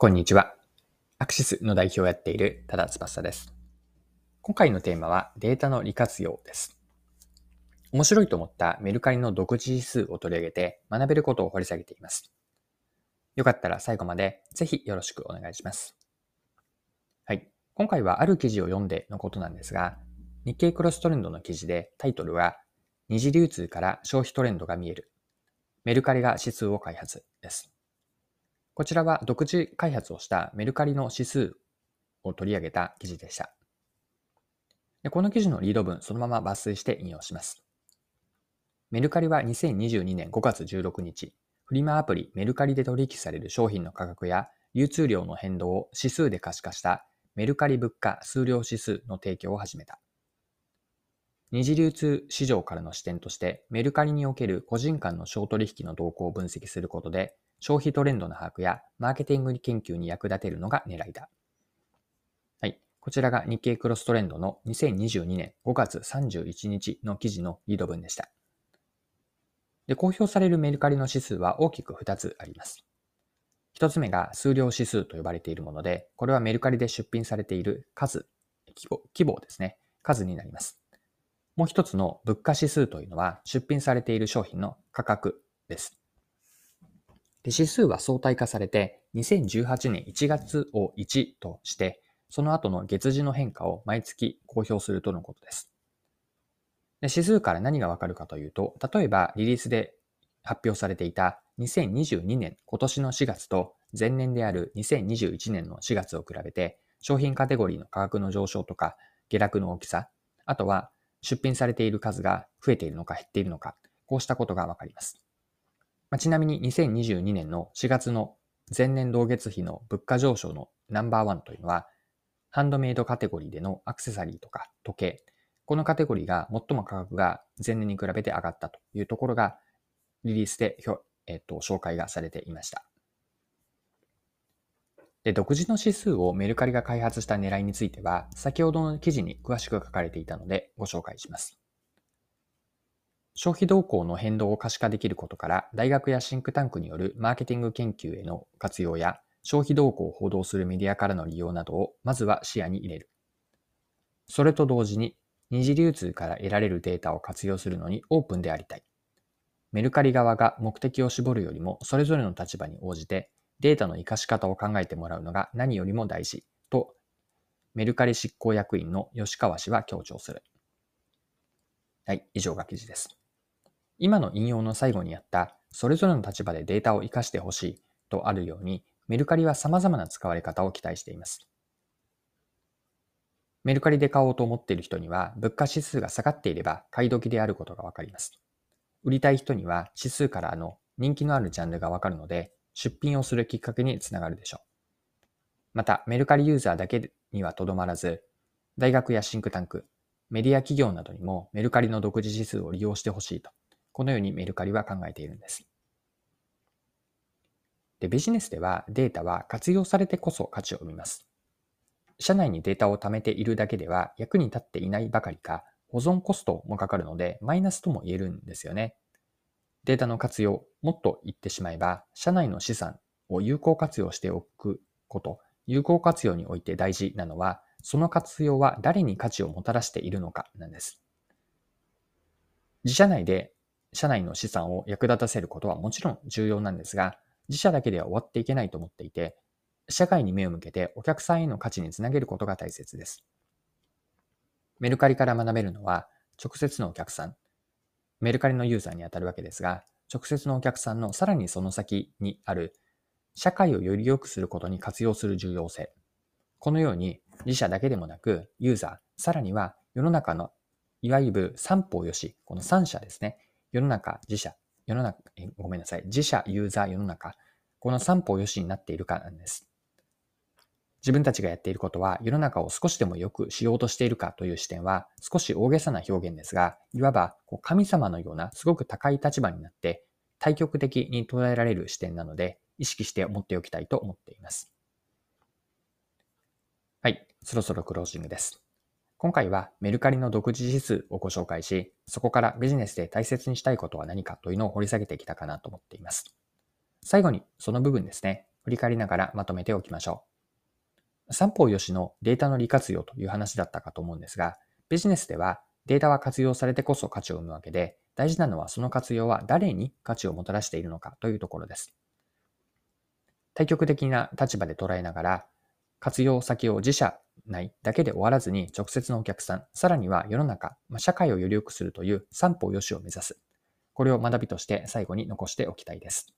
こんにちは。アクシスの代表をやっている多田翼です。今回のテーマはデータの利活用です。面白いと思ったメルカリの独自指数を取り上げて学べることを掘り下げています。よかったら最後までぜひよろしくお願いします。はい。今回はある記事を読んでのことなんですが、日経クロストレンドの記事でタイトルは二次流通から消費トレンドが見える。メルカリが指数を開発です。こちらは独自開発をしたメルカリの指数を取り上げた記事でした。でこの記事のリード文、そのまま抜粋して引用します。メルカリは2022年5月16日、フリマアプリメルカリで取引される商品の価格や流通量の変動を指数で可視化したメルカリ物価数量指数の提供を始めた。二次流通市場からの視点としてメルカリにおける個人間の小取引の動向を分析することで消費トレンドの把握やマーケティング研究に役立てるのが狙いだ。はい。こちらが日経クロストレンドの2022年5月31日の記事のリード文でした。で、公表されるメルカリの指数は大きく2つあります。1つ目が数量指数と呼ばれているもので、これはメルカリで出品されている数、規模規模ですね。数になります。もう一つの物価指数というのは出品されている商品の価格です。で指数は相対化されて、2018年1月を1として、その後の月次の変化を毎月公表するとのことです。で指数から何がわかるかというと、例えばリリースで発表されていた2022年今年の4月と前年である2021年の4月を比べて、商品カテゴリーの価格の上昇とか下落の大きさ、あとは出品されている数が増えているのか減っているのか、こうしたことがわかります。まあ、ちなみに2022年の4月の前年同月比の物価上昇のナンバーワンというのは、ハンドメイドカテゴリーでのアクセサリーとか時計、このカテゴリーが最も価格が前年に比べて上がったというところが、リリースで、えっと、紹介がされていました。で、独自の指数をメルカリが開発した狙いについては、先ほどの記事に詳しく書かれていたのでご紹介します。消費動向の変動を可視化できることから、大学やシンクタンクによるマーケティング研究への活用や、消費動向を報道するメディアからの利用などをまずは視野に入れる。それと同時に、二次流通から得られるデータを活用するのにオープンでありたい。メルカリ側が目的を絞るよりも、それぞれの立場に応じて、データの活かし方を考えてもらうのが何よりも大事と、メルカリ執行役員の吉川氏は強調する。はい、以上が記事です。今の引用の最後にあった、それぞれの立場でデータを活かしてほしいとあるように、メルカリは様々な使われ方を期待しています。メルカリで買おうと思っている人には、物価指数が下がっていれば買い時であることがわかります。売りたい人には指数からの人気のあるジャンルがわかるので、出品をするきっかけにつながるでしょう。また、メルカリユーザーだけにはとどまらず、大学やシンクタンク、メディア企業などにもメルカリの独自指数を利用してほしいとこのようにメルカリは考えているんです。で、ビジネスではデータは活用されてこそ価値を生みます。社内にデータを貯めているだけでは役に立っていないばかりか、保存コストもかかるのでマイナスとも言えるんですよね。データの活用、もっと言ってしまえば、社内の資産を有効活用しておくこと、有効活用において大事なのは、その活用は誰に価値をもたらしているのかなんです。自社内で社内の資産を役立たせることはもちろん重要なんですが、自社だけでは終わっていけないと思っていて、社会に目を向けてお客さんへの価値につなげることが大切です。メルカリから学べるのは、直接のお客さん、メルカリのユーザーにあたるわけですが、直接のお客さんのさらにその先にある、社会をより良くすることに活用する重要性。このように自社だけでもなく、ユーザー、さらには世の中のいわゆる三方よし、この三者ですね。世の中、自社、世の中、ごめんなさい、自社、ユーザー、世の中、この三方よしになっているかなんです。自分たちがやっていることは世の中を少しでも良くしようとしているかという視点は少し大げさな表現ですが、いわば神様のようなすごく高い立場になって対極的に捉えられる視点なので意識して持っておきたいと思っています。はい、そろそろクロージングです。今回はメルカリの独自指数をご紹介し、そこからビジネスで大切にしたいことは何かというのを掘り下げてきたかなと思っています。最後にその部分ですね、振り返りながらまとめておきましょう。三方よしのデータの利活用という話だったかと思うんですが、ビジネスではデータは活用されてこそ価値を生むわけで、大事なのはその活用は誰に価値をもたらしているのかというところです。対極的な立場で捉えながら、活用先を自社内だけで終わらずに直接のお客さん、さらには世の中、社会をより良くするという三方よしを目指す。これを学びとして最後に残しておきたいです。